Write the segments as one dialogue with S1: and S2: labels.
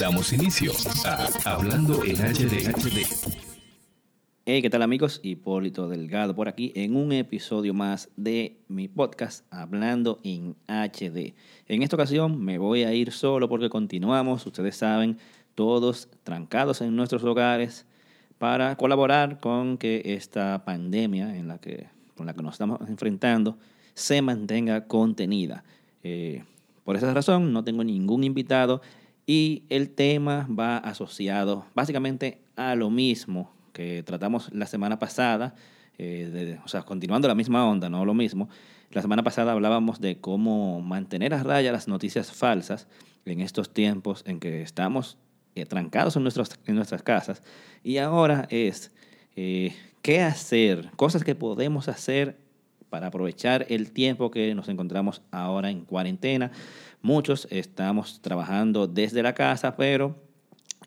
S1: Damos inicio a Hablando en HD.
S2: Hey, ¿qué tal amigos? Hipólito Delgado por aquí en un episodio más de mi podcast Hablando en HD. En esta ocasión me voy a ir solo porque continuamos, ustedes saben, todos trancados en nuestros hogares para colaborar con que esta pandemia en la que, con la que nos estamos enfrentando se mantenga contenida. Eh, por esa razón no tengo ningún invitado y el tema va asociado básicamente a lo mismo que tratamos la semana pasada, eh, o sea, continuando la misma onda, no lo mismo. La semana pasada hablábamos de cómo mantener a raya las noticias falsas en estos tiempos en que estamos eh, trancados en, nuestros, en nuestras casas. Y ahora es eh, qué hacer, cosas que podemos hacer para aprovechar el tiempo que nos encontramos ahora en cuarentena. Muchos estamos trabajando desde la casa, pero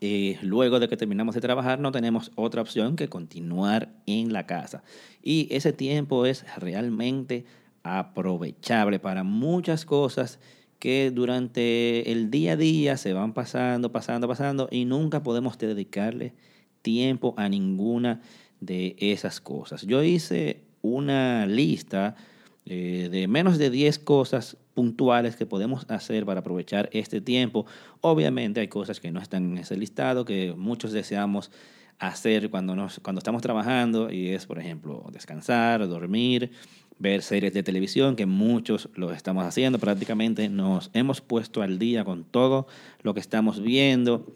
S2: eh, luego de que terminamos de trabajar no tenemos otra opción que continuar en la casa. Y ese tiempo es realmente aprovechable para muchas cosas que durante el día a día se van pasando, pasando, pasando y nunca podemos dedicarle tiempo a ninguna de esas cosas. Yo hice una lista eh, de menos de 10 cosas puntuales que podemos hacer para aprovechar este tiempo. Obviamente hay cosas que no están en ese listado, que muchos deseamos hacer cuando, nos, cuando estamos trabajando, y es, por ejemplo, descansar, dormir, ver series de televisión, que muchos lo estamos haciendo, prácticamente nos hemos puesto al día con todo lo que estamos viendo.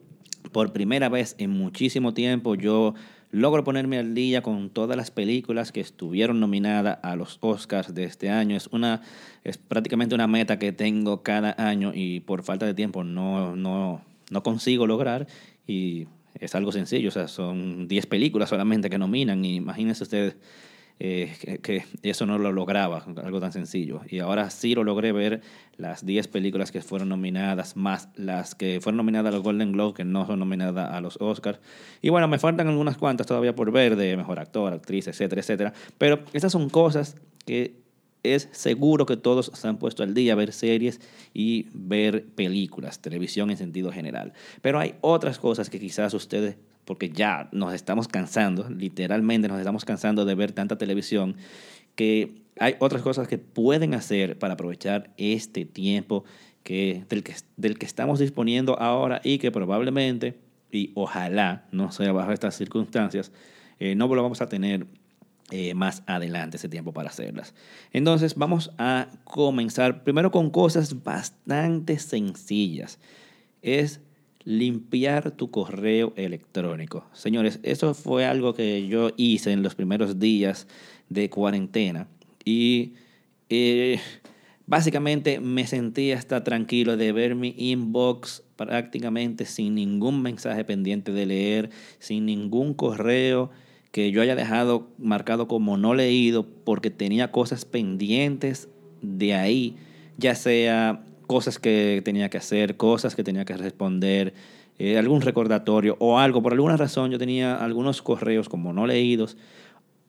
S2: Por primera vez en muchísimo tiempo yo logro ponerme al día con todas las películas que estuvieron nominadas a los Oscars de este año. Es, una, es prácticamente una meta que tengo cada año y por falta de tiempo no, no, no consigo lograr. Y es algo sencillo, o sea, son 10 películas solamente que nominan. Y imagínense ustedes eh, que, eso no lo lograba, algo tan sencillo. Y ahora sí lo logré ver las 10 películas que fueron nominadas, más las que fueron nominadas a los Golden Globes, que no son nominadas a los Oscars. Y bueno, me faltan algunas cuantas todavía por ver, de mejor actor, actriz, etcétera, etcétera. Pero estas son cosas que es seguro que todos se han puesto al día, ver series y ver películas, televisión en sentido general. Pero hay otras cosas que quizás ustedes porque ya nos estamos cansando, literalmente nos estamos cansando de ver tanta televisión, que hay otras cosas que pueden hacer para aprovechar este tiempo que, del, que, del que estamos disponiendo ahora y que probablemente, y ojalá no sea bajo estas circunstancias, eh, no lo vamos a tener eh, más adelante ese tiempo para hacerlas. Entonces vamos a comenzar primero con cosas bastante sencillas. Es limpiar tu correo electrónico. Señores, eso fue algo que yo hice en los primeros días de cuarentena y eh, básicamente me sentí hasta tranquilo de ver mi inbox prácticamente sin ningún mensaje pendiente de leer, sin ningún correo que yo haya dejado marcado como no leído porque tenía cosas pendientes de ahí, ya sea cosas que tenía que hacer, cosas que tenía que responder, eh, algún recordatorio o algo. Por alguna razón yo tenía algunos correos como no leídos,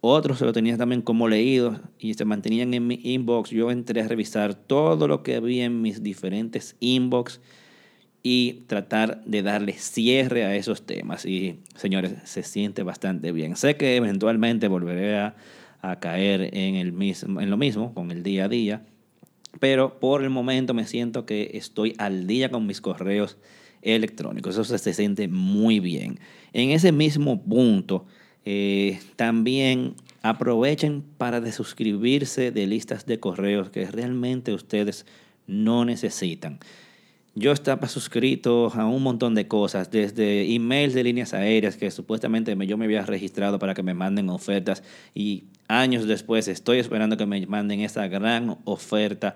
S2: otros se lo tenía también como leídos y se mantenían en mi inbox. Yo entré a revisar todo lo que había en mis diferentes inbox y tratar de darle cierre a esos temas. Y señores, se siente bastante bien. Sé que eventualmente volveré a, a caer en, el mismo, en lo mismo, con el día a día pero por el momento me siento que estoy al día con mis correos electrónicos. Eso se siente muy bien. En ese mismo punto, eh, también aprovechen para desuscribirse de listas de correos que realmente ustedes no necesitan. Yo estaba suscrito a un montón de cosas, desde emails de líneas aéreas que supuestamente yo me había registrado para que me manden ofertas y años después estoy esperando que me manden esa gran oferta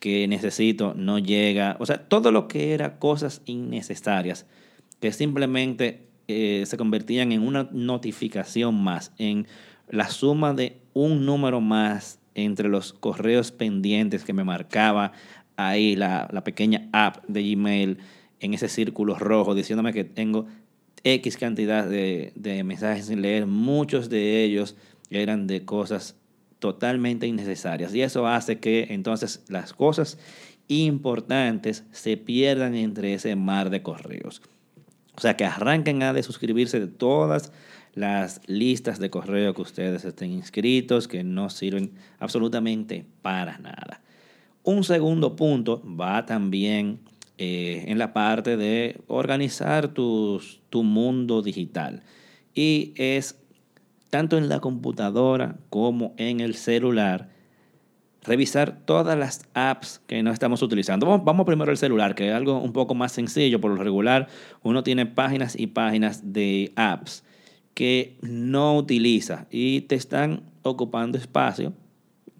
S2: que necesito, no llega. O sea, todo lo que era cosas innecesarias, que simplemente eh, se convertían en una notificación más, en la suma de un número más entre los correos pendientes que me marcaba ahí la, pequeña app de Gmail en ese círculo rojo, diciéndome que tengo X cantidad de, de mensajes sin leer, muchos de ellos eran de cosas totalmente innecesarias. Y eso hace que entonces las cosas importantes se pierdan entre ese mar de correos. O sea, que arranquen a de suscribirse de todas las listas de correo que ustedes estén inscritos, que no sirven absolutamente para nada. Un segundo punto va también eh, en la parte de organizar tu mundo digital. Y es tanto en la computadora como en el celular, revisar todas las apps que no estamos utilizando. Vamos, vamos primero al celular, que es algo un poco más sencillo. Por lo regular, uno tiene páginas y páginas de apps que no utiliza y te están ocupando espacio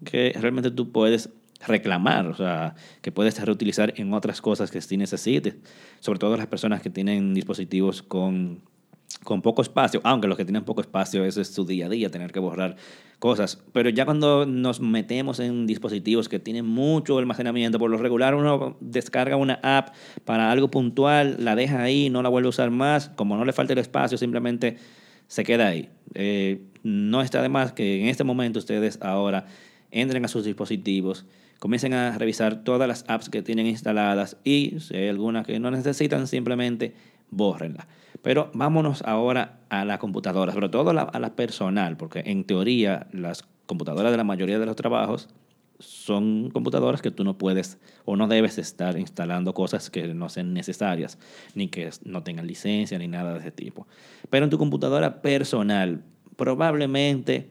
S2: que realmente tú puedes reclamar, o sea, que puedes reutilizar en otras cosas que sí necesites, sobre todo las personas que tienen dispositivos con con poco espacio, aunque los que tienen poco espacio, eso es su día a día, tener que borrar cosas. Pero ya cuando nos metemos en dispositivos que tienen mucho almacenamiento, por lo regular uno descarga una app para algo puntual, la deja ahí, no la vuelve a usar más, como no le falta el espacio, simplemente se queda ahí. Eh, no está de más que en este momento ustedes ahora entren a sus dispositivos, comiencen a revisar todas las apps que tienen instaladas y si hay algunas que no necesitan, simplemente bórrenla. Pero vámonos ahora a la computadora, sobre todo a la personal, porque en teoría las computadoras de la mayoría de los trabajos son computadoras que tú no puedes o no debes estar instalando cosas que no sean necesarias, ni que no tengan licencia, ni nada de ese tipo. Pero en tu computadora personal, probablemente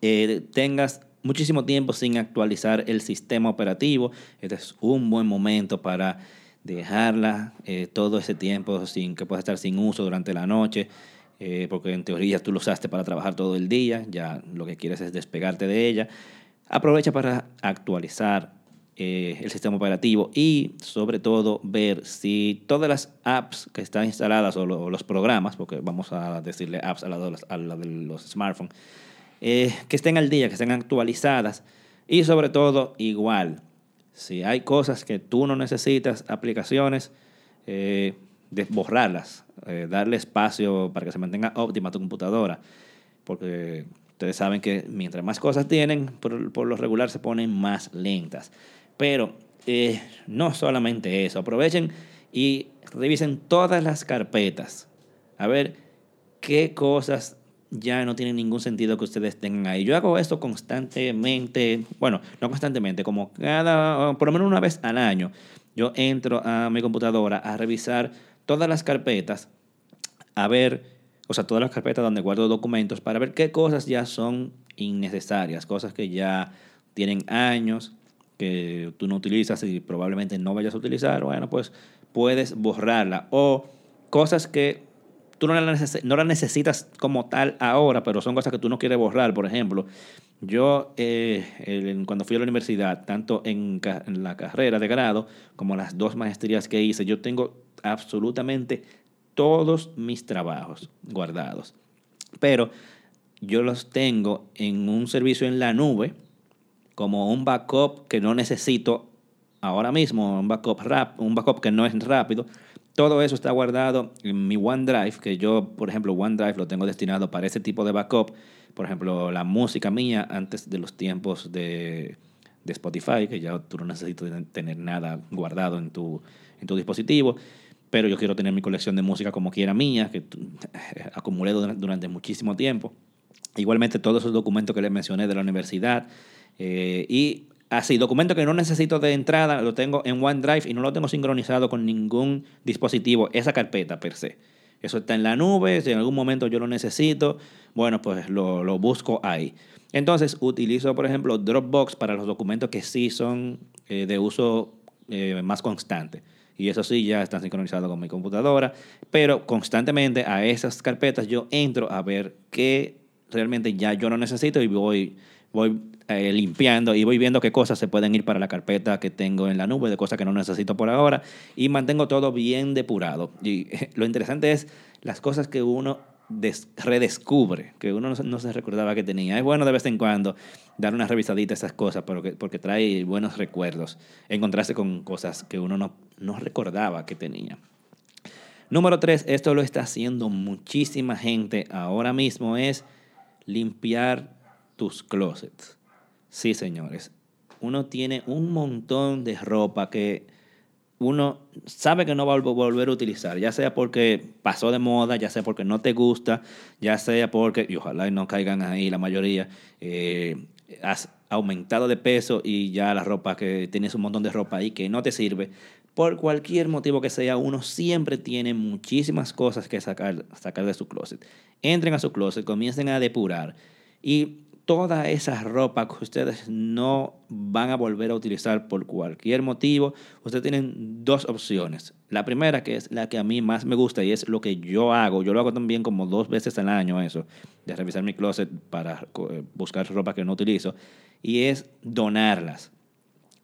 S2: eh, tengas muchísimo tiempo sin actualizar el sistema operativo. Este es un buen momento para dejarla eh, todo ese tiempo sin que pueda estar sin uso durante la noche, eh, porque en teoría tú lo usaste para trabajar todo el día, ya lo que quieres es despegarte de ella. Aprovecha para actualizar eh, el sistema operativo y sobre todo ver si todas las apps que están instaladas o, los programas, porque vamos a decirle apps a a la de los smartphones, que estén al día, que estén actualizadas y sobre todo igual si hay cosas que tú no necesitas, aplicaciones, eh, borrarlas, eh, darle espacio para que se mantenga óptima tu computadora. Porque ustedes saben que mientras más cosas tienen, por, lo regular se ponen más lentas. Pero eh, no solamente eso, aprovechen y revisen todas las carpetas. A ver qué cosas ya no tiene ningún sentido que ustedes tengan ahí. Yo hago esto constantemente, bueno, no constantemente, como cada, por lo menos una vez al año, yo entro a mi computadora a revisar todas las carpetas, a ver, o sea, todas las carpetas donde guardo documentos, para ver qué cosas ya son innecesarias, cosas que ya tienen años, que tú no utilizas y probablemente no vayas a utilizar, bueno, pues puedes borrarla. O cosas que tú no la, necesitas como tal ahora, pero son cosas que tú no quieres borrar. Por ejemplo, yo eh, cuando fui a la universidad, tanto en, en, la carrera de grado como las dos maestrías que hice, yo tengo absolutamente todos mis trabajos guardados. Pero yo los tengo en un servicio en la nube, como un backup que no necesito ahora mismo, un backup, rap, un backup que no es rápido, todo eso está guardado en mi OneDrive, que yo, por ejemplo, OneDrive lo tengo destinado para ese tipo de backup. Por ejemplo, la música mía antes de los tiempos de, Spotify, que ya tú no necesitas tener nada guardado en tu, en tu dispositivo pero yo quiero tener mi colección de música como quiera mía, que acumulé durante muchísimo tiempo. Igualmente todos esos documentos que les mencioné de la universidad. Eh, y Así, documento que no necesito de entrada, lo tengo en OneDrive y no lo tengo sincronizado con ningún dispositivo, esa carpeta per se. Eso está en la nube, si en algún momento yo lo necesito, bueno, pues lo, busco ahí. Entonces, utilizo, por ejemplo, Dropbox para los documentos que sí son eh, de uso eh, más constante. Y eso sí, ya están sincronizados con mi computadora. Pero constantemente a esas carpetas yo entro a ver qué realmente ya yo no necesito y voy, voy eh, limpiando y voy viendo qué cosas se pueden ir para la carpeta que tengo en la nube, de cosas que no necesito por ahora, y mantengo todo bien depurado. Y lo interesante es las cosas que uno redescubre, que uno no, se recordaba que tenía. Es bueno de vez en cuando dar una revisadita a esas cosas porque, porque trae buenos recuerdos, encontrarse con cosas que uno no, no recordaba que tenía. Número tres, esto lo está haciendo muchísima gente ahora mismo, es limpiar tus closets. Sí, señores. Uno tiene un montón de ropa que uno sabe que no va a volver a utilizar, ya sea porque pasó de moda, ya sea porque no te gusta, ya sea porque, y ojalá no caigan ahí la mayoría, eh, has aumentado de peso y ya la ropa que tienes un montón de ropa ahí que no te sirve. Por cualquier motivo que sea, uno siempre tiene muchísimas cosas que sacar, sacar de su closet. Entren a su closet, comiencen a depurar y toda esa ropa que ustedes no van a volver a utilizar por cualquier motivo, ustedes tienen dos opciones. La primera, que es la que a mí más me gusta y es lo que yo hago, yo lo hago también como dos veces al año eso, de revisar mi closet para eh, buscar ropa que no utilizo, y es donarlas.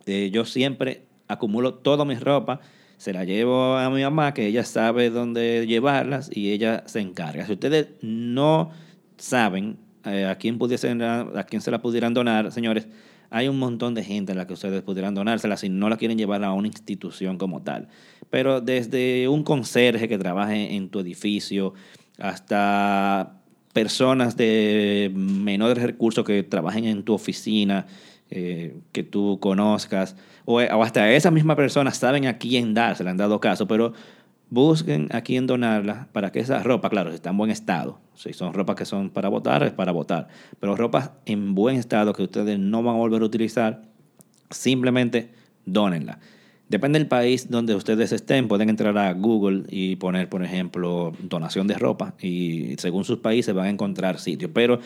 S2: Eh, yo siempre acumulo toda mi ropa, se la llevo a mi mamá, que ella sabe dónde llevarlas y ella se encarga. Si ustedes no saben eh, a, quién pudiesen, a quién se la pudieran donar, señores, hay un montón de gente a la que ustedes pudieran donársela si no la quieren llevar a una institución como tal. Pero desde un conserje que trabaje en tu edificio hasta personas de menores recursos que trabajen en tu oficina, eh, que tú conozcas, o, o, hasta esas mismas personas saben a quién dar, se le han dado caso, pero busquen a quién donarla para que esa ropa, claro, está en buen estado, si son ropas que son para votar, es para votar, pero ropas en buen estado que ustedes no van a volver a utilizar, simplemente donenla. Depende del país donde ustedes estén, pueden entrar a Google y poner, por ejemplo, donación de ropa y según sus países van a encontrar sitios, pero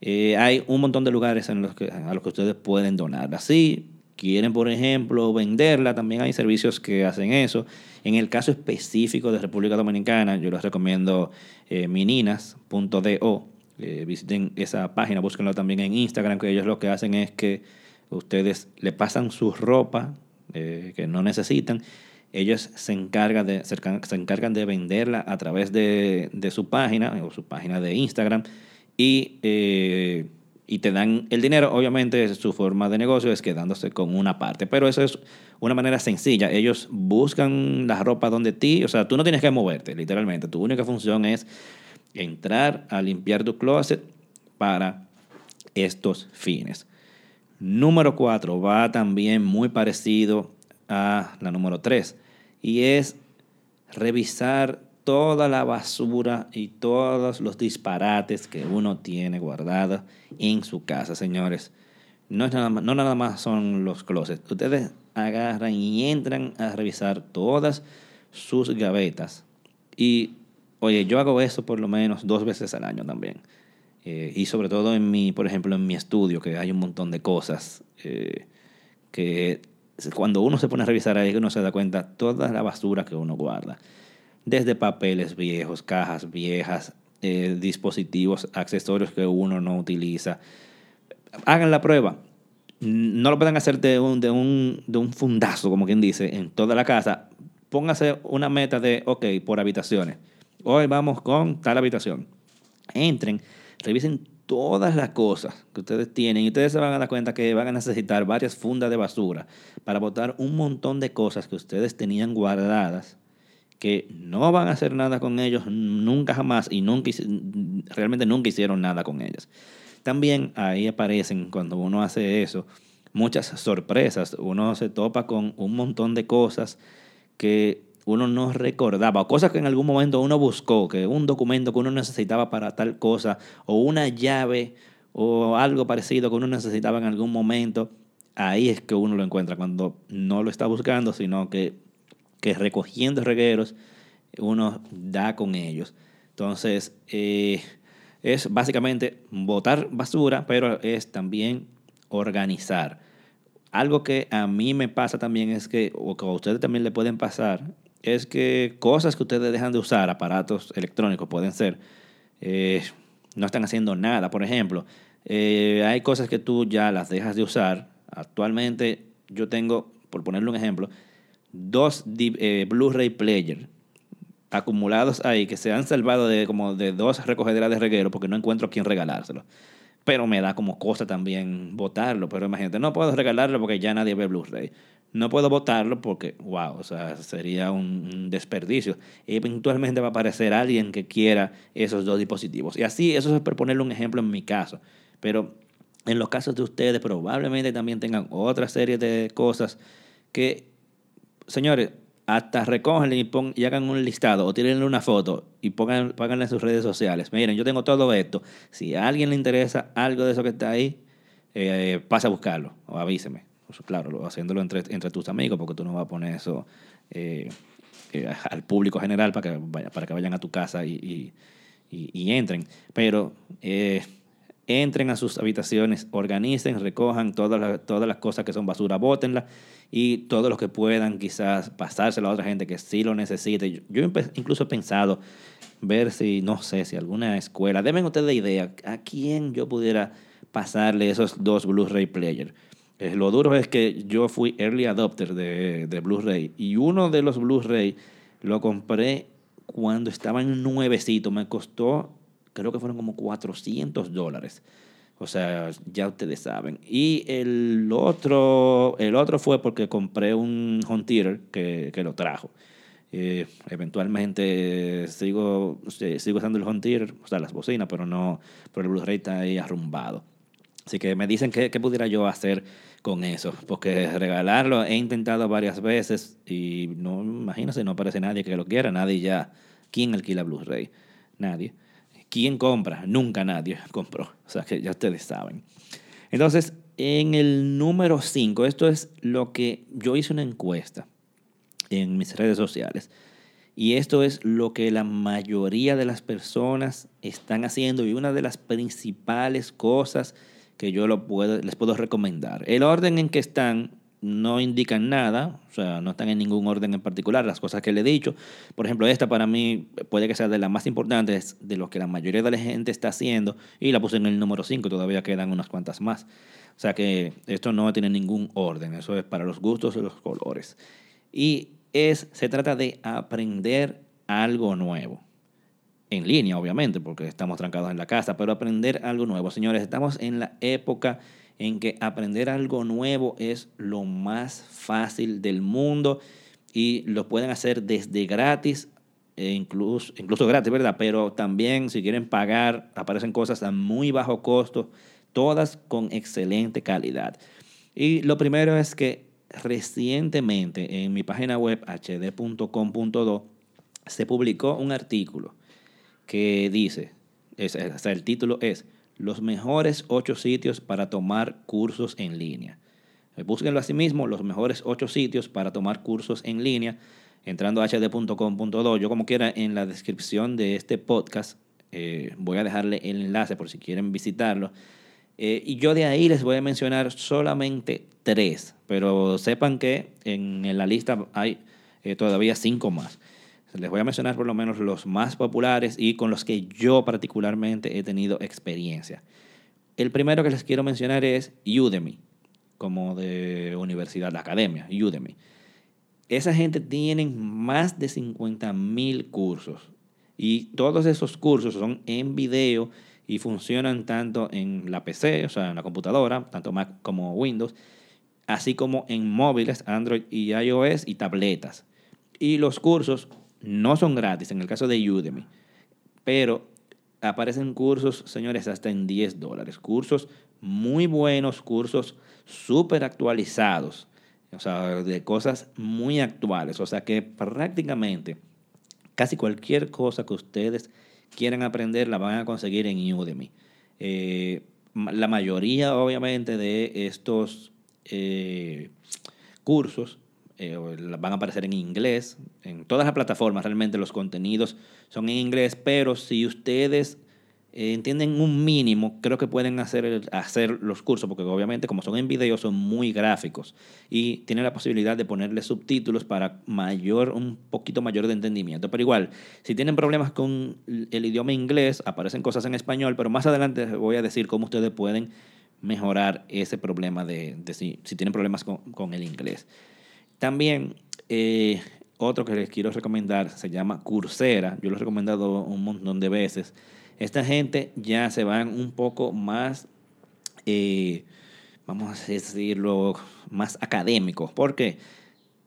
S2: eh, hay un montón de lugares en los que, a los que ustedes pueden donar. Así, quieren, por ejemplo, venderla, también hay servicios que hacen eso. En el caso específico de República Dominicana, yo les recomiendo eh, mininas.do. Eh, visiten esa página, búsquenlo también en Instagram, que ellos lo que hacen es que ustedes le pasan su ropa eh, que no necesitan. Ellos se encargan, de, encargan de venderla a través de, de su página o su página de Instagram y eh, y te dan el dinero. Obviamente su forma de negocio es quedándose con una parte, pero eso es una manera sencilla. Ellos buscan la ropa donde ti, o sea, tú no tienes que moverte, literalmente. Tu única función es entrar a limpiar tu closet para estos fines. Número cuatro va también muy parecido a la número tres y es revisar toda la basura y todos los disparates que uno tiene guardada en su casa, señores. No, es nada más, no nada más son los closets. Ustedes agarran y entran a revisar todas sus gavetas. Y, oye, yo hago eso por lo menos dos veces al año también. Eh, y sobre todo en mi, por ejemplo, en mi estudio, que hay un montón de cosas eh, que cuando uno se pone a revisar ahí, uno se da cuenta toda la basura que uno guarda desde papeles viejos, cajas viejas, eh, dispositivos, accesorios que uno no utiliza. Hagan la prueba. No lo pueden hacer de un, de un, de un fundazo, como quien dice, en toda la casa. Póngase una meta de, ok, por habitaciones. Hoy vamos con tal habitación. Entren, revisen todas las cosas que ustedes tienen y ustedes se van a dar cuenta que van a necesitar varias fundas de basura para botar un montón de cosas que ustedes tenían guardadas que no van a hacer nada con ellos nunca jamás y nunca, realmente nunca hicieron nada con ellas. También ahí aparecen, cuando uno hace eso, muchas sorpresas. Uno se topa con un montón de cosas que uno no recordaba, o cosas que en algún momento uno buscó, que un documento que uno necesitaba para tal cosa, o una llave, o algo parecido que uno necesitaba en algún momento. Ahí es que uno lo encuentra cuando no lo está buscando, sino que que recogiendo regueros uno da con ellos. Entonces, eh, es básicamente botar basura, pero es también organizar. Algo que a mí me pasa también es que, o que a ustedes también le pueden pasar, es que cosas que ustedes dejan de usar, aparatos electrónicos pueden ser, eh, no están haciendo nada. Por ejemplo, eh, hay cosas que tú ya las dejas de usar. Actualmente yo tengo, por ponerle un ejemplo, dos eh, Blu-ray player acumulados ahí que se han salvado de como de dos recogederas de reguero porque no encuentro quién regalárselo. Pero me da como cosa también votarlo. Pero imagínate, no puedo regalarlo porque ya nadie ve Blu-ray. No puedo votarlo porque, wow, o sea, sería un desperdicio. Eventualmente va a aparecer alguien que quiera esos dos dispositivos. Y así, eso es por ponerle un ejemplo en mi caso. Pero en los casos de ustedes probablemente también tengan otra serie de cosas que señores, hasta recogen y, pon, hagan un listado o tírenle una foto y pongan, en sus redes sociales. Miren, yo tengo todo esto. Si a alguien le interesa algo de eso que está ahí, eh, pasa a buscarlo o avíseme. Pues, claro, haciéndolo entre, entre tus amigos, porque tú no vas a poner eso eh, eh, al público general para que, para que vayan a tu casa y, y, y entren. Pero entren a sus habitaciones, organicen, recojan todas las, todas las cosas que son basura, bótenlas y todo lo que puedan quizás pasárselo a otra gente que sí lo necesite. Yo, incluso he pensado ver si, no sé, si alguna escuela, deben ustedes idea a quién yo pudiera pasarle esos dos Blu-ray players. Eh, lo duro es que yo fui early adopter de, de Blu-ray y uno de los Blu-ray lo compré cuando estaba en nuevecito. Me costó, creo que fueron como 400 dólares. O sea, ya ustedes saben. Y el otro, el otro fue porque compré un home que, que lo trajo. Eh, eventualmente sigo, sigo usando el home o sea, las bocinas, pero no, pero el Blu-ray está ahí arrumbado. Así que me dicen qué, qué pudiera yo hacer con eso, porque regalarlo he intentado varias veces y no, imagínense, no aparece nadie que lo quiera, nadie ya. ¿Quién alquila Blu-ray? Nadie. ¿Quién compra? Nunca nadie compró. O sea que ya ustedes saben. Entonces, en el número 5, esto es lo que yo hice una encuesta en mis redes sociales. Y esto es lo que la mayoría de las personas están haciendo y una de las principales cosas que yo les puedo recomendar. El orden en que están no indican nada, o sea, no están en ningún orden en particular, las cosas que le he dicho. Por ejemplo, esta para mí puede que sea de las más importantes, de lo que la mayoría de la gente está haciendo, y la puse en el número 5, todavía quedan unas cuantas más. O sea que esto no tiene ningún orden, eso es para los gustos y los colores. Y es, se trata de aprender algo nuevo. En línea, obviamente, porque estamos trancados en la casa, pero aprender algo nuevo. Señores, estamos en la época en que aprender algo nuevo es lo más fácil del mundo y lo pueden hacer desde gratis, e incluso, incluso gratis, ¿verdad? Pero también si quieren pagar, aparecen cosas a muy bajo costo, todas con excelente calidad. Y lo primero es que recientemente en mi página web hd.com.do se publicó un artículo que dice, es, o sea, el título es los mejores ocho sitios para tomar cursos en línea. Eh, búsquenlo así mismo, los mejores ocho sitios para tomar cursos en línea, entrando a hd.com.do. Yo como quiera en la descripción de este podcast eh, voy a dejarle el enlace por si quieren visitarlo. Eh, y yo de ahí les voy a mencionar solamente tres, pero sepan que en la lista hay todavía cinco más. Les voy a mencionar por lo menos los más populares y con los que yo particularmente he tenido experiencia. El primero que les quiero mencionar es Udemy, como de universidad, la academia, Udemy. Esa gente tiene más de 50 mil cursos y todos esos cursos son en video y funcionan tanto en la PC, o sea, en la computadora, tanto Mac como Windows, así como en móviles, Android y iOS y tabletas. Y los cursos no son gratis en el caso de Udemy, pero aparecen cursos, señores, hasta en 10 dólares. Cursos muy buenos, cursos súper actualizados, o sea, de cosas muy actuales. O sea que prácticamente casi cualquier cosa que ustedes quieran aprender la van a conseguir en Udemy. Eh, la mayoría, obviamente, de estos eh, cursos eh, van a aparecer en inglés. En todas las plataformas realmente los contenidos son en inglés, pero si ustedes eh, entienden un mínimo, creo que pueden hacer, hacer los cursos, porque obviamente como son en video son muy gráficos y tienen la posibilidad de ponerle subtítulos para mayor, un poquito mayor de entendimiento. Pero igual, si tienen problemas con el idioma inglés, aparecen cosas en español, pero más adelante voy a decir cómo ustedes pueden mejorar ese problema de, si, tienen problemas con el inglés. También eh, otro que les quiero recomendar se llama Coursera. Yo lo he recomendado un montón de veces. Esta gente ya se van un poco más, eh, vamos a decirlo, más académicos. Porque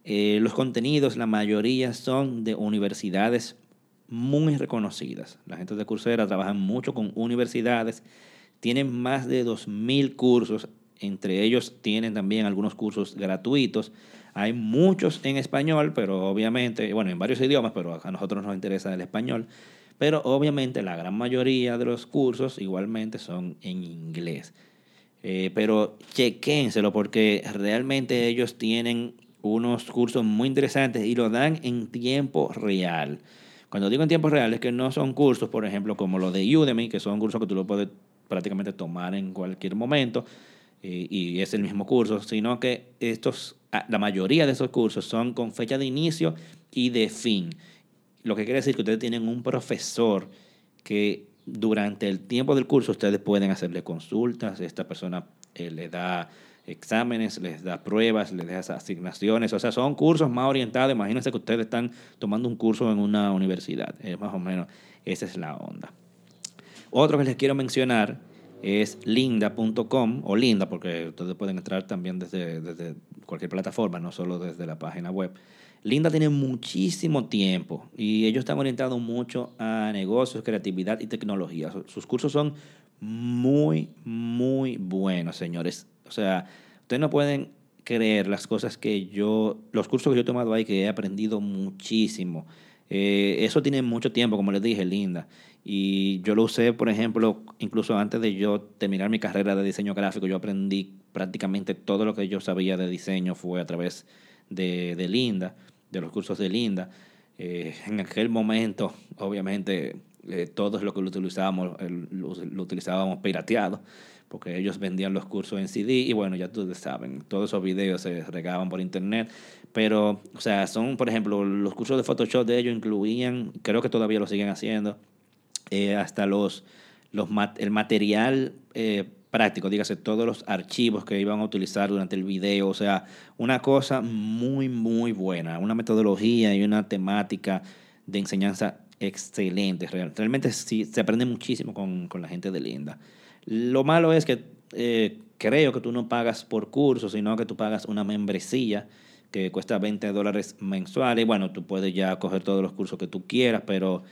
S2: eh, los contenidos, la mayoría son de universidades muy reconocidas. La gente de Coursera trabajan mucho con universidades. Tienen más de 2.000 cursos Entre ellos tienen también algunos cursos gratuitos. Hay muchos en español, pero obviamente, bueno, en varios idiomas, pero a nosotros nos interesa el español. Pero obviamente la gran mayoría de los cursos igualmente son en inglés. Eh, pero chequénselo porque realmente ellos tienen unos cursos muy interesantes y lo dan en tiempo real. Cuando digo en tiempo real es que no son cursos, por ejemplo, como los de Udemy, que son cursos que tú lo puedes prácticamente tomar en cualquier momento eh, y es el mismo curso, sino que estos, la mayoría de esos cursos son con fecha de inicio y de fin. Lo que quiere decir que ustedes tienen un profesor que durante el tiempo del curso ustedes pueden hacerle consultas, esta persona eh, le da exámenes, les da pruebas, les da asignaciones, o sea, son cursos más orientados, imagínense que ustedes están tomando un curso en una universidad, más o menos, esa es la onda. Otro que les quiero mencionar es linda.com o linda, porque ustedes pueden entrar también desde, desde cualquier plataforma, no solo desde la página web. Linda tiene muchísimo tiempo y ellos están orientados mucho a negocios, creatividad y tecnología. Sus cursos son muy, muy buenos, señores. O sea, ustedes no pueden creer las cosas que yo, los cursos que yo he tomado ahí, que he aprendido muchísimo. Eh, eso tiene mucho tiempo, como les dije, Linda. Y yo lo usé, por ejemplo, incluso antes de yo terminar mi carrera de diseño gráfico, yo aprendí prácticamente todo lo que yo sabía de diseño fue a través de, de Linda de los cursos de Linda. Eh, en aquel momento, obviamente, eh, todos lo que lo utilizábamos, lo, utilizábamos pirateado, porque ellos vendían los cursos en CD y bueno, ya ustedes saben, todos esos videos se regaban por internet. Pero, o sea, son, por ejemplo, los cursos de Photoshop de ellos incluían, creo que todavía lo siguen haciendo, eh, hasta los, los el material práctico, dígase todos los archivos que iban a utilizar durante el video, o sea, una cosa muy, muy buena, una metodología y una temática de enseñanza excelente. Realmente sí, se aprende muchísimo con, con la gente de Linda. Lo malo es que eh, creo que tú no pagas por curso, sino que tú pagas una membresía que cuesta 20 dólares mensuales. Bueno, tú puedes ya coger todos los cursos que tú quieras, pero,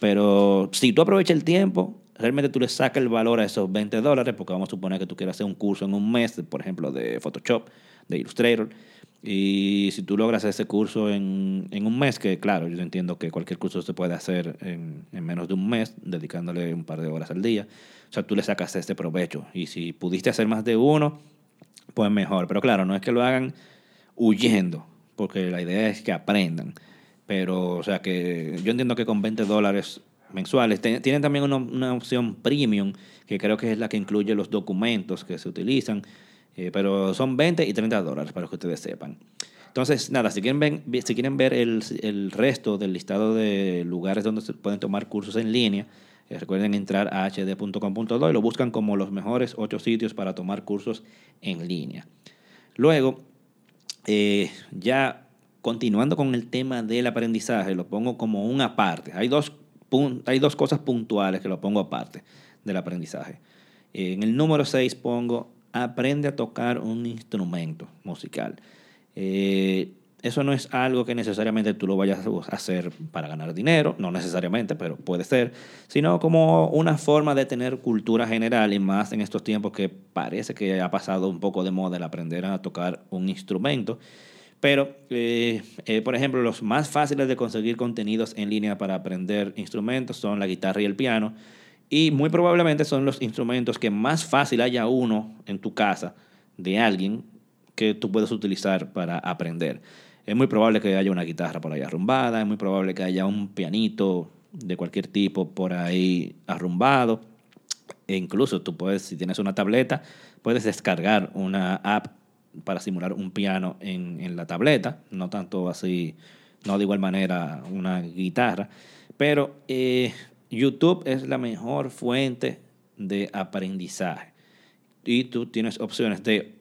S2: pero si tú aprovechas el tiempo, realmente tú le sacas el valor a esos 20 dólares, porque vamos a suponer que tú quieras hacer un curso en un mes, por ejemplo, de Photoshop, de Illustrator, y si tú logras ese curso en, en un mes, que claro, yo entiendo que cualquier curso se puede hacer en, en, menos de un mes, dedicándole un par de horas al día, o sea, tú le sacas este provecho. Y si pudiste hacer más de uno, pues mejor. Pero claro, no es que lo hagan huyendo, porque la idea es que aprendan. Pero, o sea, que yo entiendo que con 20 dólares mensuales. Tienen también una, opción premium, que creo que es la que incluye los documentos que se utilizan, eh, pero son 20 y 30 dólares para que ustedes sepan. Entonces, nada, si quieren, ver, si quieren ver el, el, resto del listado de lugares donde se pueden tomar cursos en línea, eh, recuerden entrar a hd.com.do y lo buscan como los mejores 8 sitios para tomar cursos en línea. Luego, eh, ya continuando con el tema del aprendizaje, lo pongo como una parte. Hay dos hay dos cosas puntuales que lo pongo aparte del aprendizaje. En el número 6 pongo, aprende a tocar un instrumento musical. Eh, eso no es algo que necesariamente tú lo vayas a hacer para ganar dinero, no necesariamente, pero puede ser, sino como una forma de tener cultura general y más en estos tiempos que parece que ha pasado un poco de moda el aprender a tocar un instrumento. Pero, eh, eh, por ejemplo, los más fáciles de conseguir contenidos en línea para aprender instrumentos son la guitarra y el piano. Y muy probablemente son los instrumentos que más fácil haya uno en tu casa de alguien que tú puedes utilizar para aprender. Es muy probable que haya una guitarra por ahí arrumbada, es muy probable que haya un pianito de cualquier tipo por ahí arrumbado. E incluso tú puedes, si tienes una tableta, puedes descargar una app para simular un piano en, en, la tableta, no tanto así, no de igual manera una guitarra, pero eh, YouTube es la mejor fuente de aprendizaje. Y tú tienes opciones de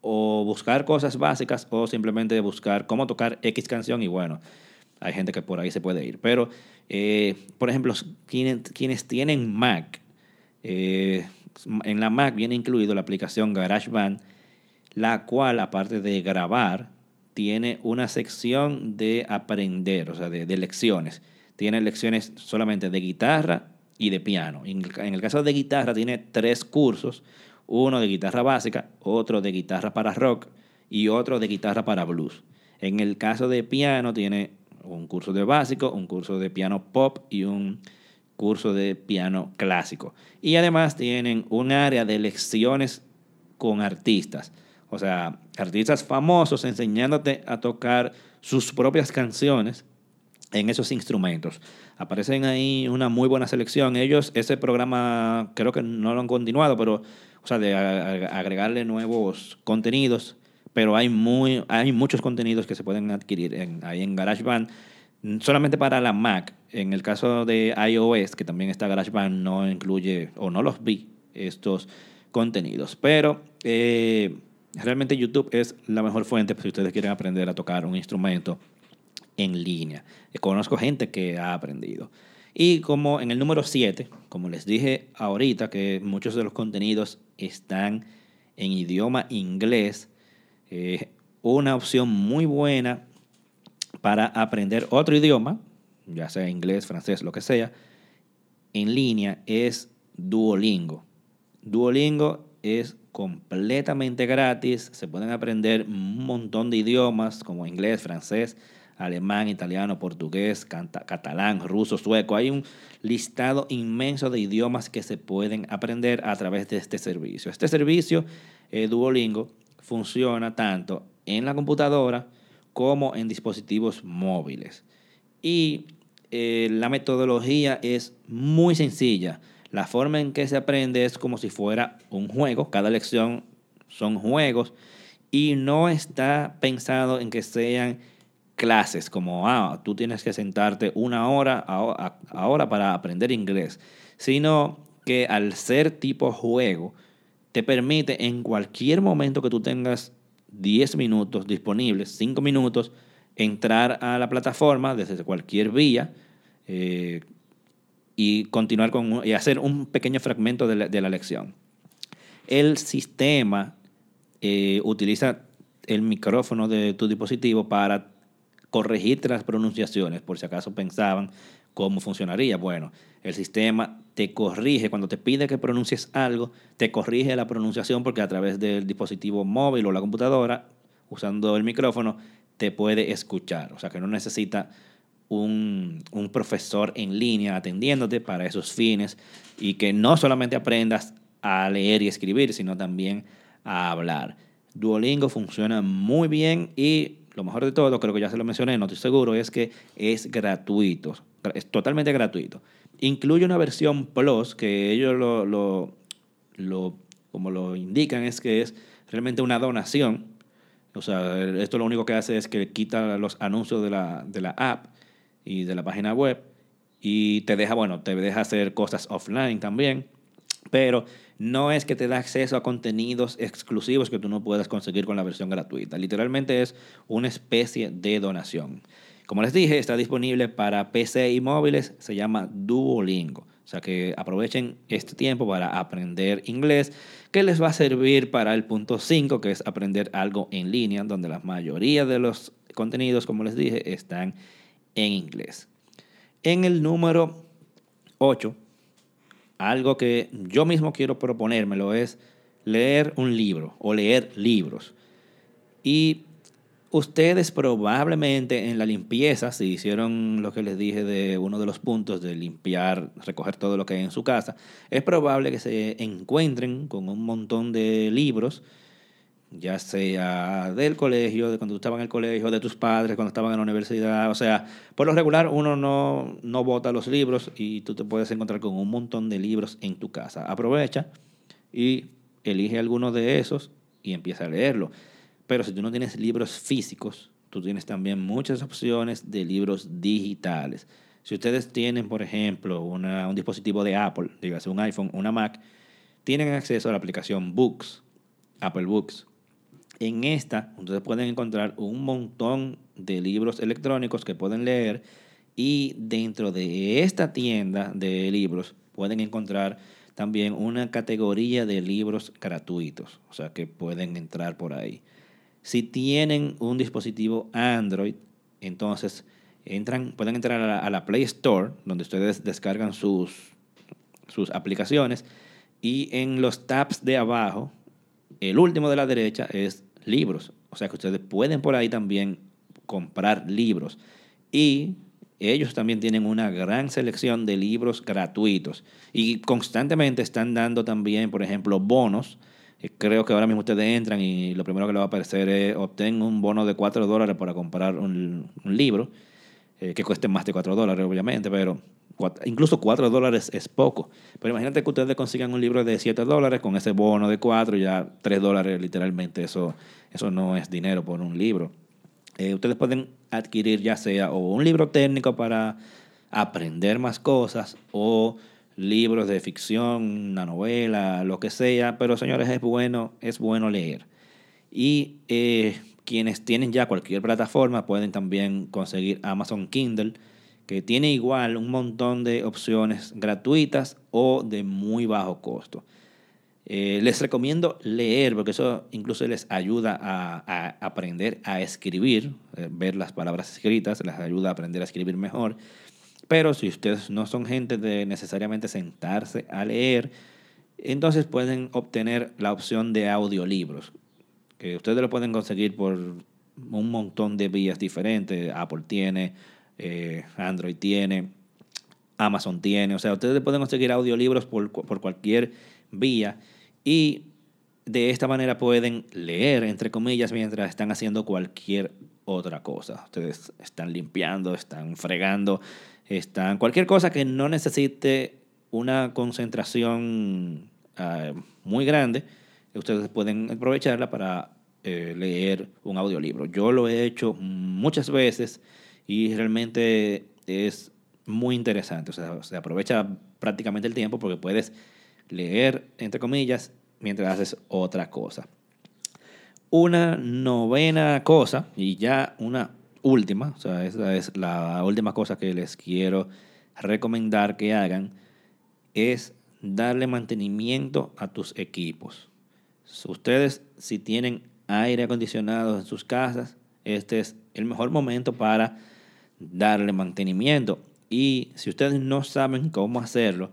S2: o buscar cosas básicas o simplemente buscar cómo tocar X canción y bueno, hay gente que por ahí se puede ir, pero eh, por ejemplo, quienes, tienen Mac, eh, en la Mac viene incluido la aplicación GarageBand la cual, aparte de grabar, tiene una sección de aprender, o sea, de, lecciones. Tiene lecciones solamente de guitarra y de piano. En el, caso de guitarra tiene tres cursos. Uno de guitarra básica, otro de guitarra para rock y otro de guitarra para blues. En el caso de piano tiene un curso de básico, un curso de piano pop y un curso de piano clásico. Y además tienen un área de lecciones con artistas. O sea, artistas famosos enseñándote a tocar sus propias canciones en esos instrumentos. Aparecen ahí una muy buena selección. Ellos, ese programa creo que no lo han continuado, pero, o sea, de agregarle nuevos contenidos, pero hay, muy, hay muchos contenidos que se pueden adquirir en, ahí en GarageBand, solamente para la Mac. En el caso de iOS, que también está GarageBand, no incluye, o no los vi, estos contenidos. Pero eh, realmente YouTube es la mejor fuente si ustedes quieren aprender a tocar un instrumento en línea. Conozco gente que ha aprendido. Y como en el número 7, como les dije ahorita, que muchos de los contenidos están en idioma inglés, eh, una opción muy buena para aprender otro idioma, ya sea inglés, francés, lo que sea, en línea es Duolingo. Duolingo es completamente gratis, se pueden aprender un montón de idiomas como inglés, francés, alemán, italiano, portugués, catalán, ruso, sueco. Hay un listado inmenso de idiomas que se pueden aprender a través de este servicio. Este servicio, eh, Duolingo, funciona tanto en la computadora como en dispositivos móviles. Y eh, la metodología es muy sencilla. La forma en que se aprende es como si fuera un juego. Cada lección son juegos y no está pensado en que sean clases, como, ah, tú tienes que sentarte una hora ahora para aprender inglés, sino que al ser tipo juego, te permite en cualquier momento que tú tengas 10 minutos disponibles, 5 minutos, entrar a la plataforma desde cualquier vía eh, y continuar con y hacer un pequeño fragmento de la, lección. El sistema eh, utiliza el micrófono de tu dispositivo para corregirte las pronunciaciones, por si acaso pensaban cómo funcionaría. Bueno, el sistema te corrige, cuando te pide que pronuncies algo, te corrige la pronunciación porque a través del dispositivo móvil o la computadora, usando el micrófono, te puede escuchar. O sea que no necesita un, un profesor en línea atendiéndote para esos fines y que no solamente aprendas a leer y escribir, sino también a hablar. Duolingo funciona muy bien y lo mejor de todo, creo que ya se lo mencioné, no estoy seguro, es que es gratuito, es totalmente gratuito. Incluye una versión Plus que ellos lo, lo, como lo indican, es que es realmente una donación. O sea, esto lo único que hace es que quita los anuncios de la, de la app y de la página web y te deja, bueno, te deja hacer cosas offline también, pero no es que te da acceso a contenidos exclusivos que tú no puedas conseguir con la versión gratuita. Literalmente es una especie de donación. Como les dije, está disponible para PC y móviles, se llama Duolingo. O sea que aprovechen este tiempo para aprender inglés, que les va a servir para el punto 5, que es aprender algo en línea, donde la mayoría de los contenidos, como les dije, están en inglés. En el número 8 algo que yo mismo quiero proponérmelo es leer un libro o leer libros. Y ustedes probablemente en la limpieza, si hicieron lo que les dije de uno de los puntos de limpiar, recoger todo lo que hay en su casa, es probable que se encuentren con un montón de libros ya sea del colegio, de cuando tú estabas en el colegio, de tus padres cuando estaban en la universidad. O sea, por lo regular uno no, no bota los libros y tú te puedes encontrar con un montón de libros en tu casa. Aprovecha y elige alguno de esos y empieza a leerlo. Pero si tú no tienes libros físicos, tú tienes también muchas opciones de libros digitales. Si ustedes tienen, por ejemplo, una, un dispositivo de Apple, dígase un iPhone, una Mac, tienen acceso a la aplicación Books, Apple Books en esta, ustedes pueden encontrar un montón de libros electrónicos que pueden leer y dentro de esta tienda de libros pueden encontrar también una categoría de libros gratuitos, o sea que pueden entrar por ahí. Si tienen un dispositivo Android, entonces entran, pueden entrar a la, a la Play Store, donde ustedes descargan sus, sus aplicaciones, Y en los tabs de abajo, el último de la derecha es libros. O sea que ustedes pueden por ahí también comprar libros. Y ellos también tienen una gran selección de libros gratuitos. Y constantemente están dando también, por ejemplo, bonos. Eh, creo que ahora mismo ustedes entran y lo primero que les va a aparecer es obtengan un bono de 4 dólares para comprar un, libro, eh, que cueste más de 4 dólares, obviamente, pero incluso 4 dólares es poco. Pero imagínate que ustedes consigan un libro de 7 dólares con ese bono de 4, ya 3 dólares literalmente, eso, eso no es dinero por un libro. Eh, ustedes pueden adquirir ya sea o un libro técnico para aprender más cosas o libros de ficción, una novela, lo que sea, pero señores, es bueno, es bueno leer. Y eh, quienes tienen ya cualquier plataforma pueden también conseguir Amazon Kindle, que tiene igual un montón de opciones gratuitas o de muy bajo costo. Eh, les recomiendo leer, porque eso incluso les ayuda a, aprender a escribir, eh, ver las palabras escritas, les ayuda a aprender a escribir mejor. Pero si ustedes no son gente de necesariamente sentarse a leer, entonces pueden obtener la opción de audiolibros, que ustedes lo pueden conseguir por un montón de vías diferentes. Apple tiene, eh, Android tiene, Amazon tiene, o sea, ustedes pueden conseguir audiolibros por, por cualquier vía y de esta manera pueden leer, entre comillas, mientras están haciendo cualquier otra cosa. Ustedes están limpiando, están fregando, están cualquier cosa que no necesite una concentración ah, muy grande, ustedes pueden aprovecharla para eh, leer un audiolibro. Yo lo he hecho muchas veces y realmente es muy interesante. O sea, se aprovecha prácticamente el tiempo porque puedes leer, entre comillas, mientras haces otra cosa. Una novena cosa, y ya una última, o sea, esa es la última cosa que les quiero recomendar que hagan, es darle mantenimiento a tus equipos. Ustedes, si tienen aire acondicionado en sus casas, este es el mejor momento para darle mantenimiento. Y si ustedes no saben cómo hacerlo,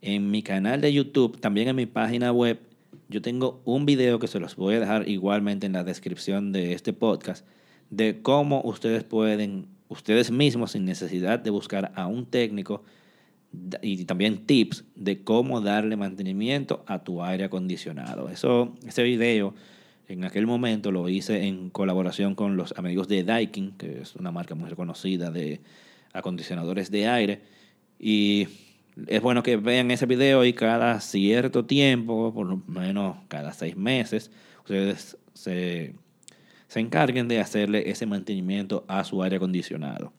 S2: en mi canal de YouTube, también en mi página web, yo tengo un video que se los voy a dejar igualmente en la descripción de este podcast, de cómo ustedes pueden, ustedes mismos, sin necesidad de buscar a un técnico, y también tips de cómo darle mantenimiento a tu aire acondicionado. Eso, ese video en aquel momento lo hice en colaboración con los amigos de Daikin, que es una marca muy reconocida de acondicionadores de aire. Y es bueno que vean ese video y cada cierto tiempo, por lo menos cada seis meses, ustedes se, se encarguen de hacerle ese mantenimiento a su aire acondicionado.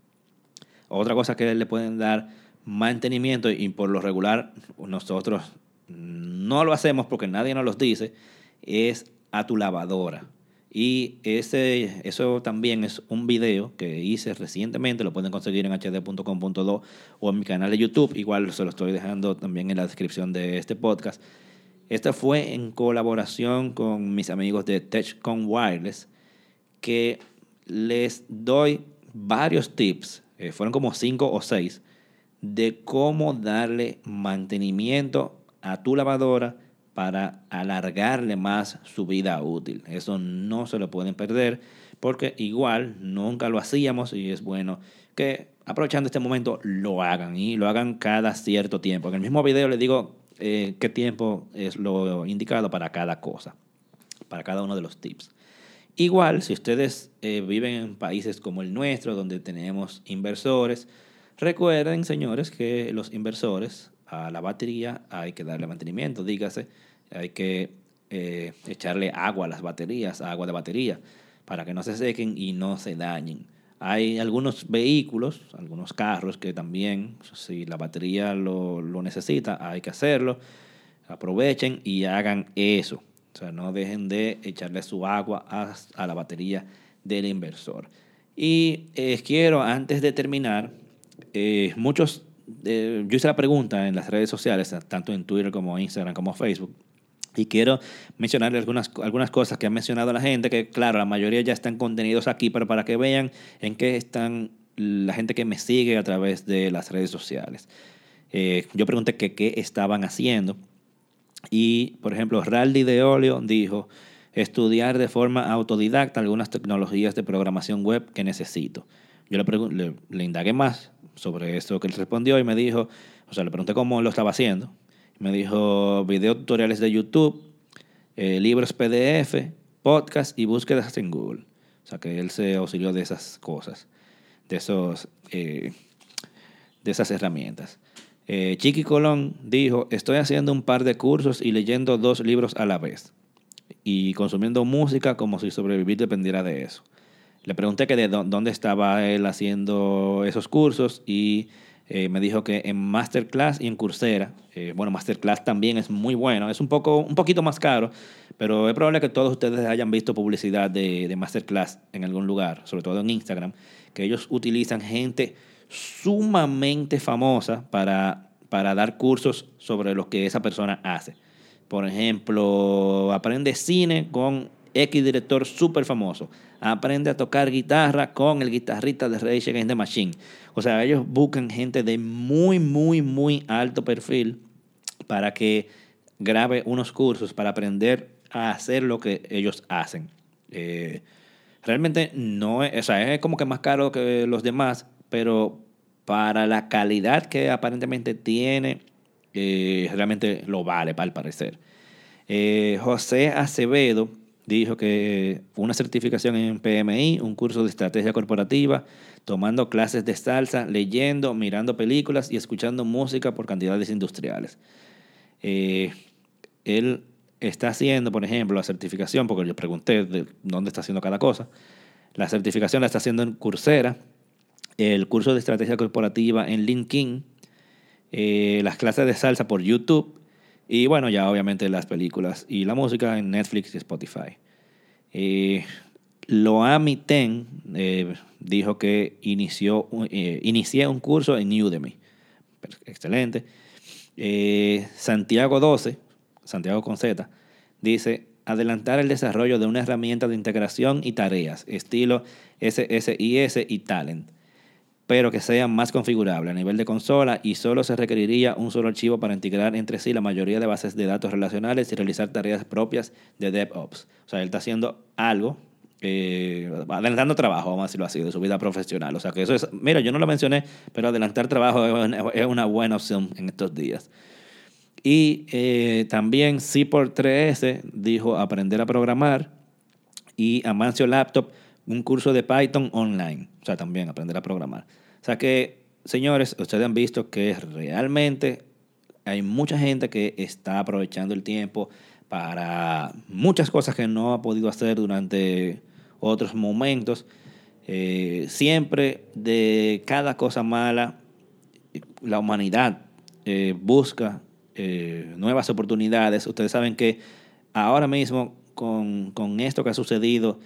S2: Otra cosa que le pueden dar mantenimiento y por lo regular nosotros no lo hacemos porque nadie nos lo dice, es a tu lavadora. Y ese, eso también es un video que hice recientemente, lo pueden conseguir en hd.com.do o en mi canal de YouTube, igual se lo estoy dejando también en la descripción de este podcast. Esta fue en colaboración con mis amigos de TechCon Wireless, que les doy varios tips, eh, fueron como cinco o seis, de cómo darle mantenimiento a tu lavadora para alargarle más su vida útil. Eso no se lo pueden perder porque igual nunca lo hacíamos y es bueno que aprovechando este momento lo hagan y lo hagan cada cierto tiempo. En el mismo video les digo eh, qué tiempo es lo indicado para cada cosa, para cada uno de los tips. Igual, si ustedes eh, viven en países como el nuestro, donde tenemos inversores, recuerden, señores, que los inversores a la batería hay que darle mantenimiento, dígase, hay que eh, echarle agua a las baterías, agua de batería, para que no se sequen y no se dañen. Hay algunos vehículos, algunos carros que también, si la batería lo, lo necesita, hay que hacerlo. Aprovechen y hagan eso. O sea, no dejen de echarle su agua a, a la batería del inversor. Y eh, quiero, antes de terminar, eh, muchos yo hice la pregunta en las redes sociales, tanto en Twitter como Instagram como Facebook, y quiero mencionarles algunas, algunas cosas que ha mencionado la gente, que claro, la mayoría ya están contenidos aquí, pero para que vean en qué están la gente que me sigue a través de las redes sociales. Eh, yo pregunté que qué estaban haciendo Y, por ejemplo, Raldi de Olio dijo, estudiar de forma autodidacta algunas tecnologías de programación web que necesito. Yo le, le, le indagué más sobre eso que él respondió y me dijo, o sea, le pregunté cómo lo estaba haciendo. Me dijo video tutoriales de YouTube, eh, libros PDF, podcast y búsquedas en Google. O sea, que él se auxilió de esas cosas, de, esos, eh, de esas herramientas. Eh, Chiqui Colón dijo, estoy haciendo un par de cursos y leyendo dos libros a la vez y consumiendo música como si sobrevivir dependiera de eso. Le pregunté que de dónde estaba él haciendo esos cursos y eh, me dijo que en Masterclass y en Coursera, eh, bueno, Masterclass también es muy bueno, es un, poco, un poquito más caro, pero es probable que todos ustedes hayan visto publicidad de, de Masterclass en algún lugar, sobre todo en Instagram, que ellos utilizan gente sumamente famosa para, para dar cursos sobre lo que esa persona hace. Por ejemplo, aprende cine con X director súper famoso. Aprende a tocar guitarra con el guitarrista de Rage Against the Machine. O sea, ellos buscan gente de muy, muy, muy alto perfil para que grabe unos cursos para aprender a hacer lo que ellos hacen. Eh, realmente no es, o sea, es como que más caro que los demás, pero para la calidad que aparentemente tiene, eh, realmente lo vale, al parecer. Eh, José Acevedo dijo que una certificación en PMI, un curso de estrategia corporativa, tomando clases de salsa, leyendo, mirando películas y escuchando música por cantidades industriales. Eh, él está haciendo, por ejemplo, la certificación, porque yo pregunté de dónde está haciendo cada cosa. La certificación la está haciendo en Coursera, el curso de estrategia corporativa en LinkedIn, eh, las clases de salsa por YouTube y bueno, ya obviamente las películas y la música en Netflix y Spotify. Eh, Loami Ten eh, dijo que inició, eh, inicié un curso en Udemy. Excelente. Eh, Santiago 12, Santiago con Z, dice adelantar el desarrollo de una herramienta de integración y tareas, estilo SSIS y Talent pero que sea más configurable a nivel de consola y solo se requeriría un solo archivo para integrar entre sí la mayoría de bases de datos relacionales y realizar tareas propias de DevOps. O sea, él está haciendo algo, eh, adelantando trabajo, vamos a decirlo así, de su vida profesional. O sea, que eso es, mira, yo no lo mencioné, pero adelantar trabajo es una, buena opción en estos días. Y eh, también C por 3S dijo aprender a programar y Amancio Laptop un curso de Python online. O sea, también aprender a programar. O sea que, señores, ustedes han visto que realmente hay mucha gente que está aprovechando el tiempo para muchas cosas que no ha podido hacer durante otros momentos. Eh, siempre de cada cosa mala, la humanidad eh, busca eh, nuevas oportunidades. Ustedes saben que ahora mismo con, con esto que ha sucedido,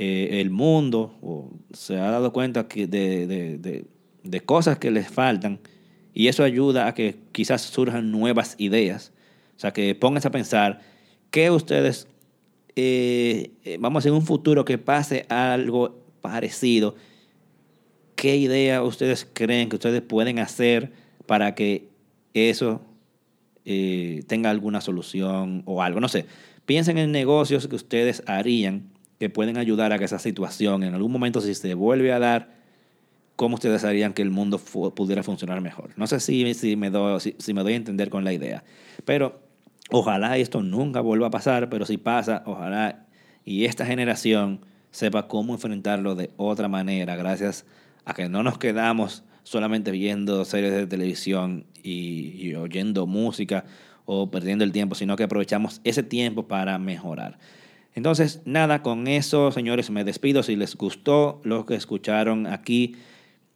S2: eh, el mundo se ha dado cuenta que de, cosas que les faltan y eso ayuda a que quizás surjan nuevas ideas. O sea, que pónganse a pensar que ustedes, eh, eh, vamos en un futuro que pase algo parecido, ¿qué idea ustedes creen que ustedes pueden hacer para que eso tenga alguna solución o algo? No sé, piensen en negocios que ustedes harían que pueden ayudar a que esa situación en algún momento si se vuelve a dar, cómo ustedes harían que el mundo pudiera funcionar mejor. No sé si, si, me doy, si, me doy a entender con la idea, pero ojalá esto nunca vuelva a pasar, pero si pasa, ojalá y esta generación sepa cómo enfrentarlo de otra manera, gracias a que no nos quedamos solamente viendo series de televisión y oyendo música o perdiendo el tiempo, sino que aprovechamos ese tiempo para mejorar. Entonces, nada, con eso, señores, me despido. Si les gustó lo que escucharon aquí,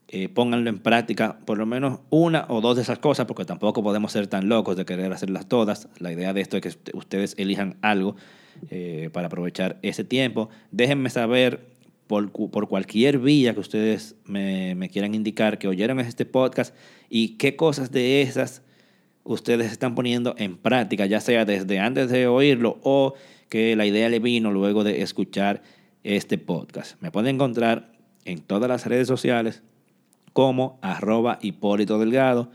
S2: eh, pónganlo en práctica, por lo menos una o dos de esas cosas, porque tampoco podemos ser tan locos de querer hacerlas todas. La idea de esto es que ustedes elijan algo eh, para aprovechar ese tiempo. Déjenme saber por, por cualquier vía que ustedes me, me, quieran indicar que oyeron este podcast y qué cosas de esas ustedes están poniendo en práctica, ya sea desde antes de oírlo o que la idea le vino luego de escuchar este podcast. Me pueden encontrar en todas las redes sociales como arroba Hipólito Delgado.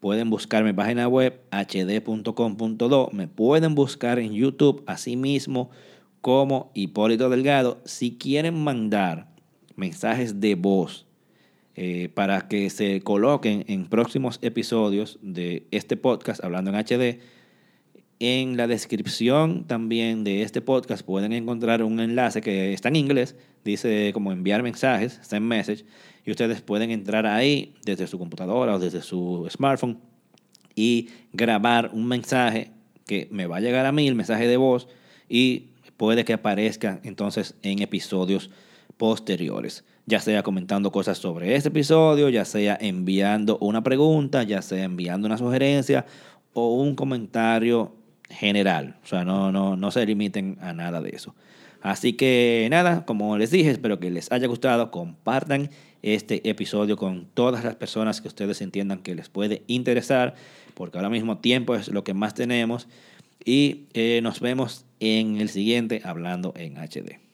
S2: Pueden buscar mi página web hd.com.do. Me pueden buscar en YouTube asimismo como Hipólito Delgado. Si quieren mandar mensajes de voz eh, para que se coloquen en próximos episodios de este podcast hablando en HD, en la descripción también de este podcast pueden encontrar un enlace que está en inglés, dice como enviar mensajes, send message, y ustedes pueden entrar ahí desde su computadora o desde su smartphone y grabar un mensaje que me va a llegar a mí, el mensaje de voz, y puede que aparezca entonces en episodios posteriores, ya sea comentando cosas sobre este episodio, ya sea enviando una pregunta, ya sea enviando una sugerencia o un comentario general. O sea, no, no, no se limiten a nada de eso. Así que nada, como les dije, espero que les haya gustado. Compartan este episodio con todas las personas que ustedes entiendan que les puede interesar, porque ahora mismo tiempo es lo que más tenemos. Y eh, nos vemos en el siguiente hablando en HD.